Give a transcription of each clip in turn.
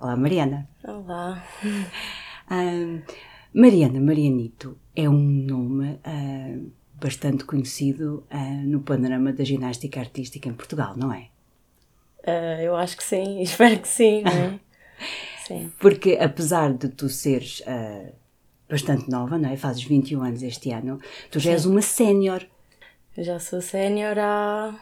Olá, Mariana. Olá. Uh, Mariana Marianito é um nome uh, bastante conhecido uh, no panorama da ginástica artística em Portugal, não é? eu acho que sim, espero que sim, não é? sim. Porque apesar de tu seres bastante nova, não é? Fazes 21 anos este ano, tu já sim. és uma sénior. Eu já sou sénior há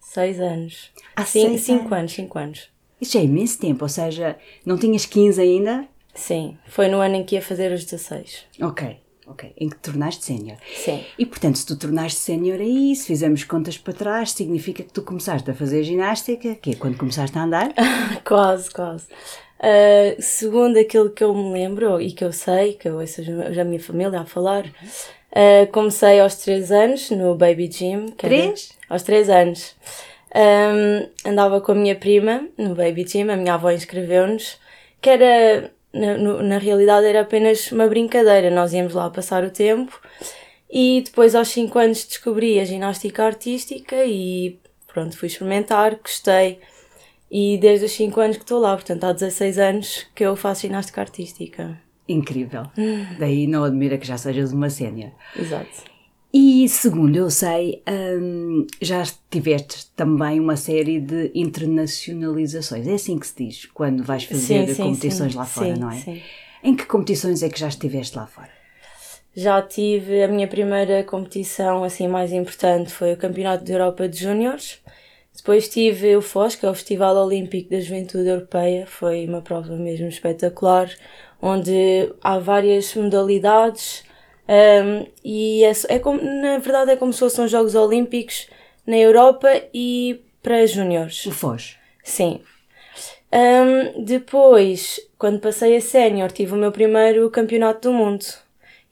6 anos. Há 5 anos, 5 anos. Isso é imenso tempo, ou seja, não tinhas 15 ainda? Sim, foi no ano em que ia fazer os 16. Ok, ok. Em que te tornaste sénior. Sim. E portanto, se tu tornaste sénior aí, se fizermos contas para trás, significa que tu começaste a fazer ginástica, que é quando começaste a andar? quase, quase. Uh, segundo aquilo que eu me lembro e que eu sei, que eu ouço a minha família a falar, uh, comecei aos 3 anos no Baby Gym. 3? Aos 3 anos. Um, andava com a minha prima no Baby Gym, a minha avó inscreveu-nos, que era, na, na realidade, era apenas uma brincadeira. Nós íamos lá passar o tempo e depois, aos 5 anos, descobri a ginástica artística e pronto, fui experimentar, gostei. E desde os 5 anos que estou lá, portanto há 16 anos que eu faço ginástica artística. Incrível. Daí não admira que já sejas uma sénior. Exato. E segundo eu sei, hum, já tiveste também uma série de internacionalizações. É assim que se diz quando vais fazer sim, sim, competições sim, lá fora, não é? Em que competições é que já estiveste lá fora? Já tive a minha primeira competição assim mais importante foi o Campeonato da Europa de Júniores. Depois tive o FOS, que é o Festival Olímpico da Juventude Europeia. Foi uma prova mesmo espetacular, onde há várias modalidades um, e é, é como, na verdade é como se fossem os Jogos Olímpicos na Europa e para júniores. O Foz? Sim. Um, depois, quando passei a sénior, tive o meu primeiro campeonato do mundo.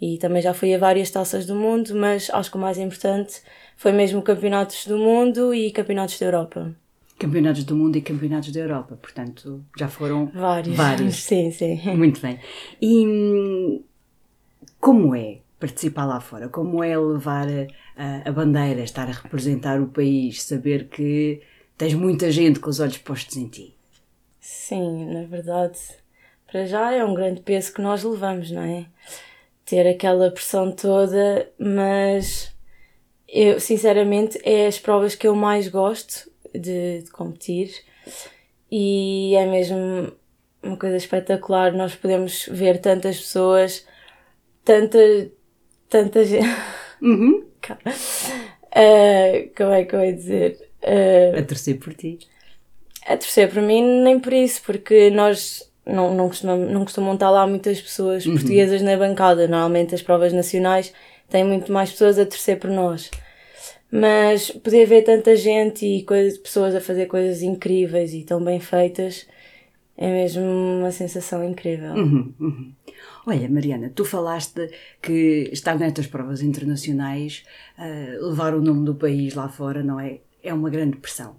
E também já fui a várias taças do mundo, mas acho que o mais importante foi mesmo campeonatos do mundo e campeonatos da Europa. Campeonatos do mundo e campeonatos da Europa, portanto já foram vários. vários. Sim, sim. Muito bem. E hum, como é participar lá fora? Como é levar a, a, bandeira, estar a representar o país, saber que tens muita gente com os olhos postos em ti? Sim, na verdade, para já é um grande peso que nós levamos, não é? Ter aquela pressão toda, mas eu, sinceramente, é as provas que eu mais gosto de, de competir e é mesmo uma coisa espetacular. Nós podemos ver tantas pessoas, tanta, tanta gente. Uhum. uh, como é que eu ia dizer? Uh, a torcer por ti. A torcer por mim, nem por isso, porque nós não, não, costumam, não costumam estar lá muitas pessoas uhum. portuguesas na bancada. Normalmente as provas nacionais têm muito mais pessoas a torcer por nós. Mas poder ver tanta gente e coisa, pessoas a fazer coisas incríveis e tão bem feitas é mesmo uma sensação incrível. Uhum, uhum. Olha, Mariana, tu falaste que estar nestas provas internacionais, uh, levar o nome do país lá fora, não é? É uma grande pressão.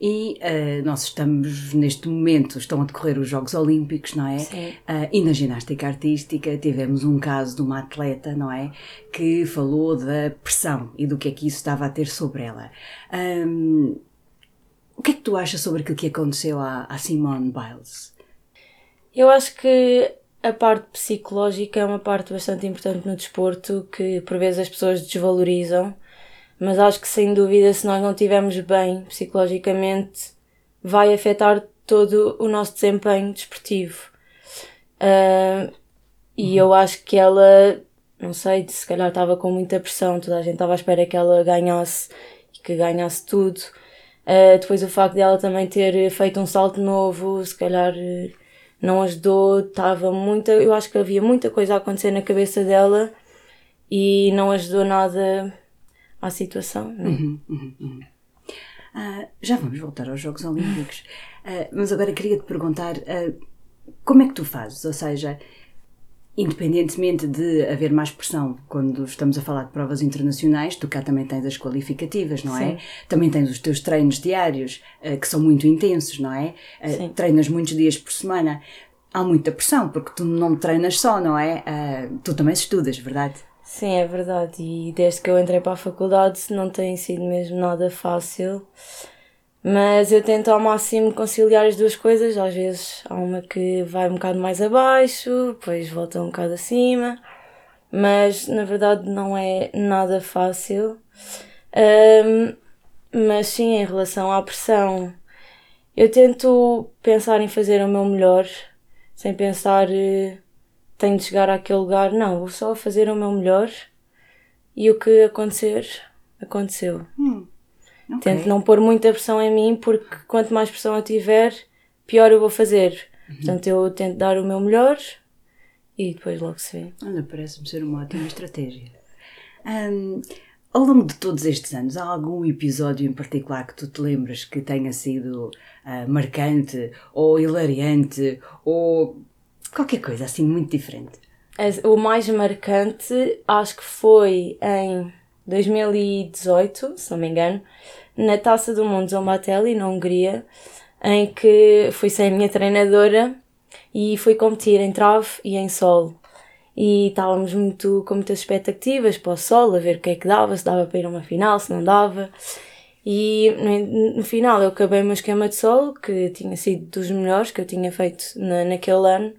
E uh, nós estamos, neste momento, estão a decorrer os Jogos Olímpicos, não é? Sim. Uh, e na ginástica artística tivemos um caso de uma atleta, não é? Que falou da pressão e do que é que isso estava a ter sobre ela. Um, o que é que tu achas sobre aquilo que aconteceu à, à Simone Biles? Eu acho que a parte psicológica é uma parte bastante importante no desporto que por vezes as pessoas desvalorizam, mas acho que sem dúvida se nós não estivermos bem psicologicamente vai afetar todo o nosso desempenho desportivo. Uh, e uhum. eu acho que ela, não sei, se calhar estava com muita pressão, toda a gente estava à espera que ela ganhasse e que ganhasse tudo. Uh, depois o facto dela também ter feito um salto novo, se calhar não ajudou, estava muita, eu acho que havia muita coisa a acontecer na cabeça dela e não ajudou nada à situação. É? Uhum, uhum, uhum. Uh, já vamos voltar aos Jogos Olímpicos, uh, mas agora queria te perguntar uh, como é que tu fazes? Ou seja, independentemente de haver mais pressão quando estamos a falar de provas internacionais, tu cá também tens as qualificativas, não é? Também tens os teus treinos diários, uh, que são muito intensos, não é? Uh, treinas muitos dias por semana. Há muita pressão, porque tu não treinas só, não é? Uh, tu também estudas, verdade? Sim, é verdade. E desde que eu entrei para a faculdade não tem sido mesmo nada fácil. Mas eu tento ao máximo conciliar as duas coisas. Às vezes há uma que vai um bocado mais abaixo, depois volta um bocado acima. Mas na verdade não é nada fácil. Um, mas sim, em relação à pressão, eu tento pensar em fazer o meu melhor, sem pensar uh, tenho de chegar àquele lugar. Não, vou só fazer o meu melhor e o que acontecer, aconteceu. Hum. Okay. Tento não pôr muita pressão em mim, porque quanto mais pressão eu tiver, pior eu vou fazer. Uhum. Portanto, eu tento dar o meu melhor e depois logo se vê. Olha, parece-me ser uma ótima estratégia. Um, ao longo de todos estes anos, há algum episódio em particular que tu te lembras que tenha sido uh, marcante ou hilariante ou qualquer coisa assim muito diferente? O mais marcante acho que foi em 2018, se não me engano, na Taça do Mundo Zombatelli, na Hungria, em que fui sem a minha treinadora e fui competir em trave e em solo. E estávamos muito, com muitas expectativas para o solo, a ver o que é que dava, se dava para ir a uma final, se não dava. E no, no final eu acabei o meu esquema de solo, que tinha sido dos melhores que eu tinha feito na, naquele ano.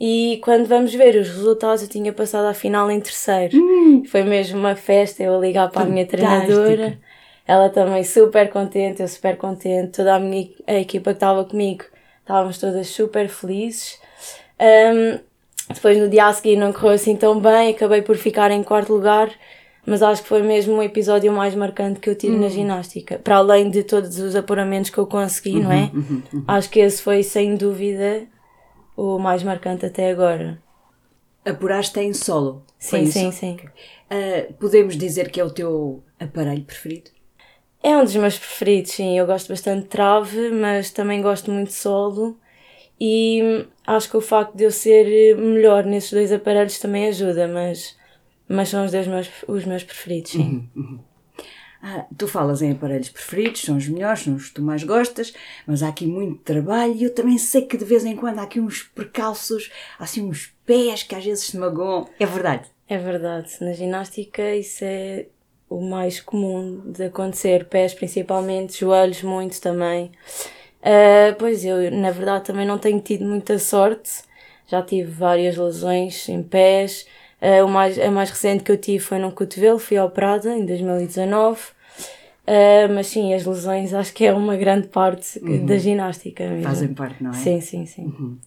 E quando vamos ver os resultados, eu tinha passado à final em terceiro. Hum. Foi mesmo uma festa, eu a ligar para Fantástica. a minha treinadora. Ela também super contente, eu super contente. Toda a minha a equipa que estava comigo, estávamos todas super felizes. Um, depois no dia a seguir não correu assim tão bem, acabei por ficar em quarto lugar, mas acho que foi mesmo o episódio mais marcante que eu tive na hum. ginástica. Para além de todos os apuramentos que eu consegui, uhum, não é? Uhum, uhum. Acho que esse foi sem dúvida o mais marcante até agora. Apuraste em solo? Sim, sim, sim. Uh, podemos dizer que é o teu aparelho preferido? É um dos meus preferidos, sim. Eu gosto bastante de trave, mas também gosto muito de solo. E acho que o facto de eu ser melhor nesses dois aparelhos também ajuda, mas, mas são os, dois meus, os meus preferidos, sim. Uhum, uhum. Ah, tu falas em aparelhos preferidos, são os melhores, são os que tu mais gostas, mas há aqui muito trabalho e eu também sei que de vez em quando há aqui uns percalços, há assim uns pés que às vezes se magoam. É verdade? É verdade. Na ginástica isso é o mais comum de acontecer. Pés principalmente, joelhos muito também. Uh, pois eu, na verdade, também não tenho tido muita sorte. Já tive várias lesões em pés. Uh, o mais, a mais recente que eu tive foi num cotovelo, fui operada em 2019. Uh, ah, mas sim, as lesões acho que é uma grande parte uhum. da ginástica mesmo. Fazem parte, não é? Sim, sim, sim. Uhum.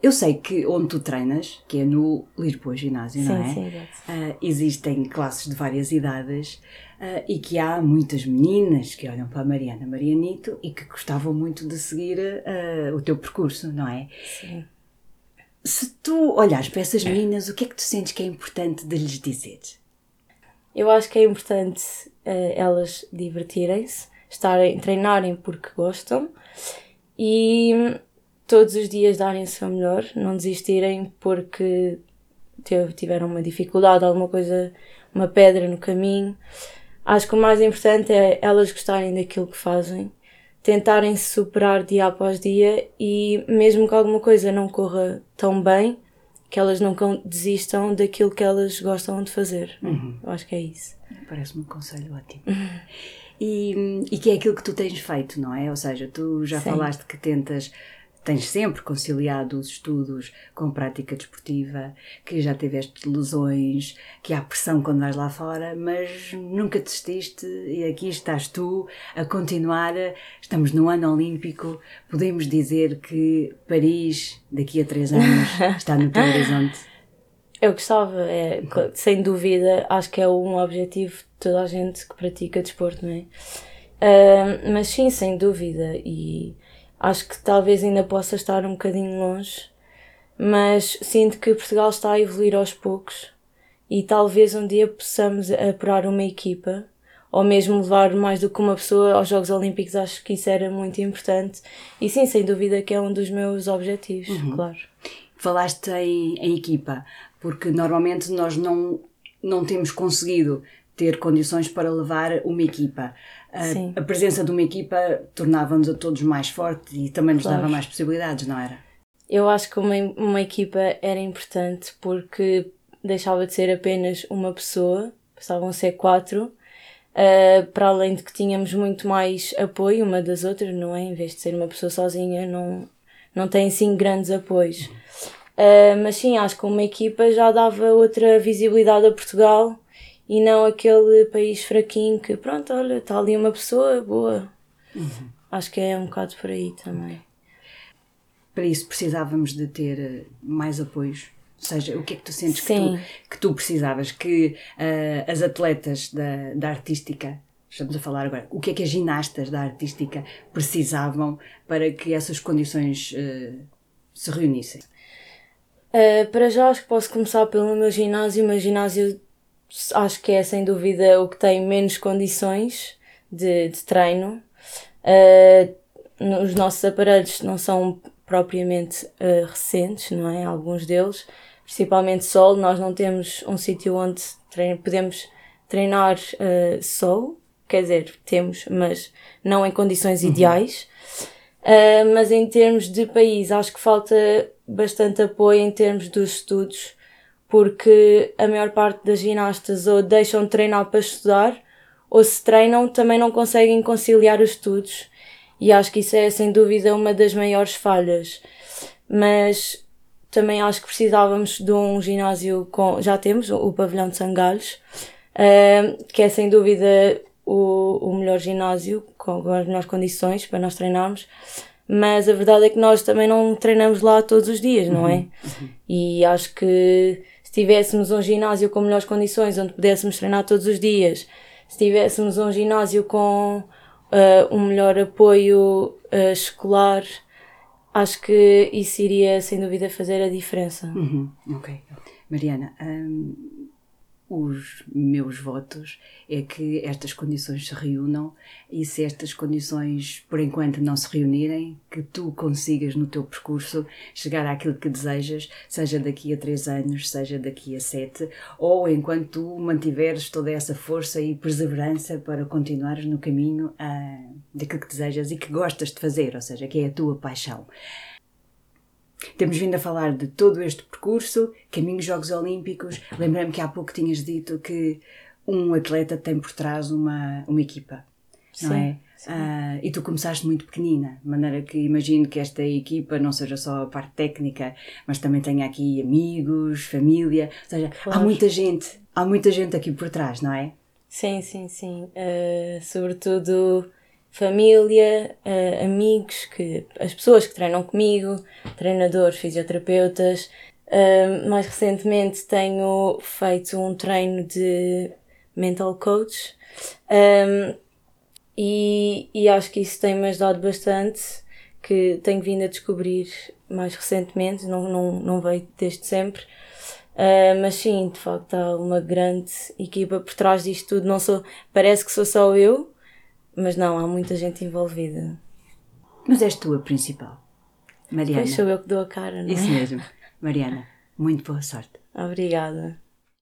Eu sei que onde tu treinas, que é no Lisboa Ginásio, sim, não é? Sim, uh, existem classes de várias idades uh, e que há muitas meninas que olham para a Mariana Marianito e que gostavam muito de seguir uh, o teu percurso, não é? Sim. Se tu olhares para essas meninas, o que é que tu sentes que é importante de lhes dizer? Eu acho que é importante uh, elas divertirem-se, estarem, treinarem porque gostam e todos os dias darem o seu melhor, não desistirem porque tiveram uma dificuldade, alguma coisa, uma pedra no caminho. Acho que o mais importante é elas gostarem daquilo que fazem tentarem se superar dia após dia e mesmo que alguma coisa não corra tão bem, que elas nunca desistam daquilo que elas gostam de fazer. Uhum. Eu acho que é isso. Parece-me um conselho ótimo. E, e que é aquilo que tu tens feito, não é? Ou seja, tu já Sim. falaste que tentas tens sempre conciliado os estudos com a prática desportiva, que já tiveste lesões, que há pressão quando vais lá fora, mas nunca desististe e aqui estás tu a continuar. Estamos no ano olímpico, podemos dizer que Paris, daqui a três anos, está no teu horizonte. Eu gostava, é, sem dúvida, acho que é um objetivo de toda a gente que pratica desporto, não é? Uh, mas sim, sem dúvida, e acho que talvez ainda possa estar um bocadinho longe, mas sinto que Portugal está a evoluir aos poucos e talvez um dia possamos apurar uma equipa ou mesmo levar mais do que uma pessoa aos Jogos Olímpicos, acho que isso era muito importante. E sim, sem dúvida que é um dos meus objetivos, uhum. claro. Falaste em, em equipa, porque normalmente nós não, não temos conseguido ter condições para levar uma equipa. A, a presença de uma equipa tornava-nos a todos mais fortes e também nos claro. dava mais possibilidades, não era? Eu acho que uma, uma equipa era importante porque deixava de ser apenas uma pessoa, passavam a ser quatro, Uh, para além de que tínhamos muito mais apoio uma das outras, não é? Em vez de ser uma pessoa sozinha, não, não tem assim grandes apoios. Uh, mas sim, acho que uma equipa já dava outra visibilidade a Portugal e não aquele país fraquinho que, pronto, olha, está ali uma pessoa boa. Uhum. Acho que é um bocado por aí também. Para isso precisávamos de ter eh, mais apoios ou seja, o que é que tu sentes que tu, que tu, precisavas? Que uh, as atletas da, da artística, estamos a falar agora, o que é que as ginastas da artística precisavam para que essas condições uh, se reunissem? Uh, para já acho que posso começar pelo meu ginásio. O meu ginásio acho que é sem dúvida o que tem menos condições de, de treino. os nossos aparelhos não são propriamente recentes, não é? Alguns deles principalmente solo, nós não temos um sítio onde podemos treinar uh, solo, quer dizer, temos, mas não em condições uhum. ideais. Uh, mas em termos de país, acho que falta bastante apoio em termos dos estudos, porque a maior parte das ginastas ou deixam de treinar para estudar, ou se treinam também não conseguem conciliar os estudos. E acho que isso é sem dúvida uma das maiores falhas. Mas também acho que precisávamos de um ginásio com. Já temos o pavilhão de Sangalhos, uh, que é sem dúvida o, o melhor ginásio, com, com as melhores condições para nós treinarmos. Mas a verdade é que nós também não treinamos lá todos os dias, não é? Uhum. E acho que se tivéssemos um ginásio com melhores condições, onde pudéssemos treinar todos os dias, se tivéssemos um ginásio com uh, um melhor apoio uh, escolar, acho que isso iria sem dúvida fazer a diferença. Uhum, ok. Mariana, hum, os meus votos é que estas condições se reúnam e se estas condições por enquanto não se reunirem, que tu consigas no teu percurso chegar àquilo que desejas, seja daqui a três anos, seja daqui a sete, ou enquanto tu mantiveres toda essa força e perseverança para continuares no caminho uh, daquilo que desejas e que gostas de fazer, ou seja, que é a tua paixão. Temos vindo a falar de todo este percurso, caminho Jogos Olímpicos. Lembrei-me que há pouco tinhas dito que um atleta tem por trás uma, uma equipa, não sim, é? Sim. Uh, e tu começaste muito pequenina, de maneira que imagino que esta equipa não seja só a parte técnica, mas também tenha aqui amigos, família, ou seja, claro. há muita gente, há muita gente aqui por trás, não é? Sim, sim, sim. Uh, sobretudo família, uh, amigos, que, as pessoas que treinam comigo, treinadores, fisioterapeutas. Uh, mais recentemente tenho feito um treino de mental coach um, e, e acho que isso tem-me ajudado bastante, que tenho vindo a descobrir mais recentemente, não, não, não veio desde sempre. Uh, mas sim, de facto há uma grande equipa por trás disto tudo. Não sou, parece que sou só eu, mas não, há muita gente envolvida. Mas és tu a principal. Mariana. Pois sou eu que dou a cara, não é? Isso mesmo. Mariana, muito boa sorte. Obrigada.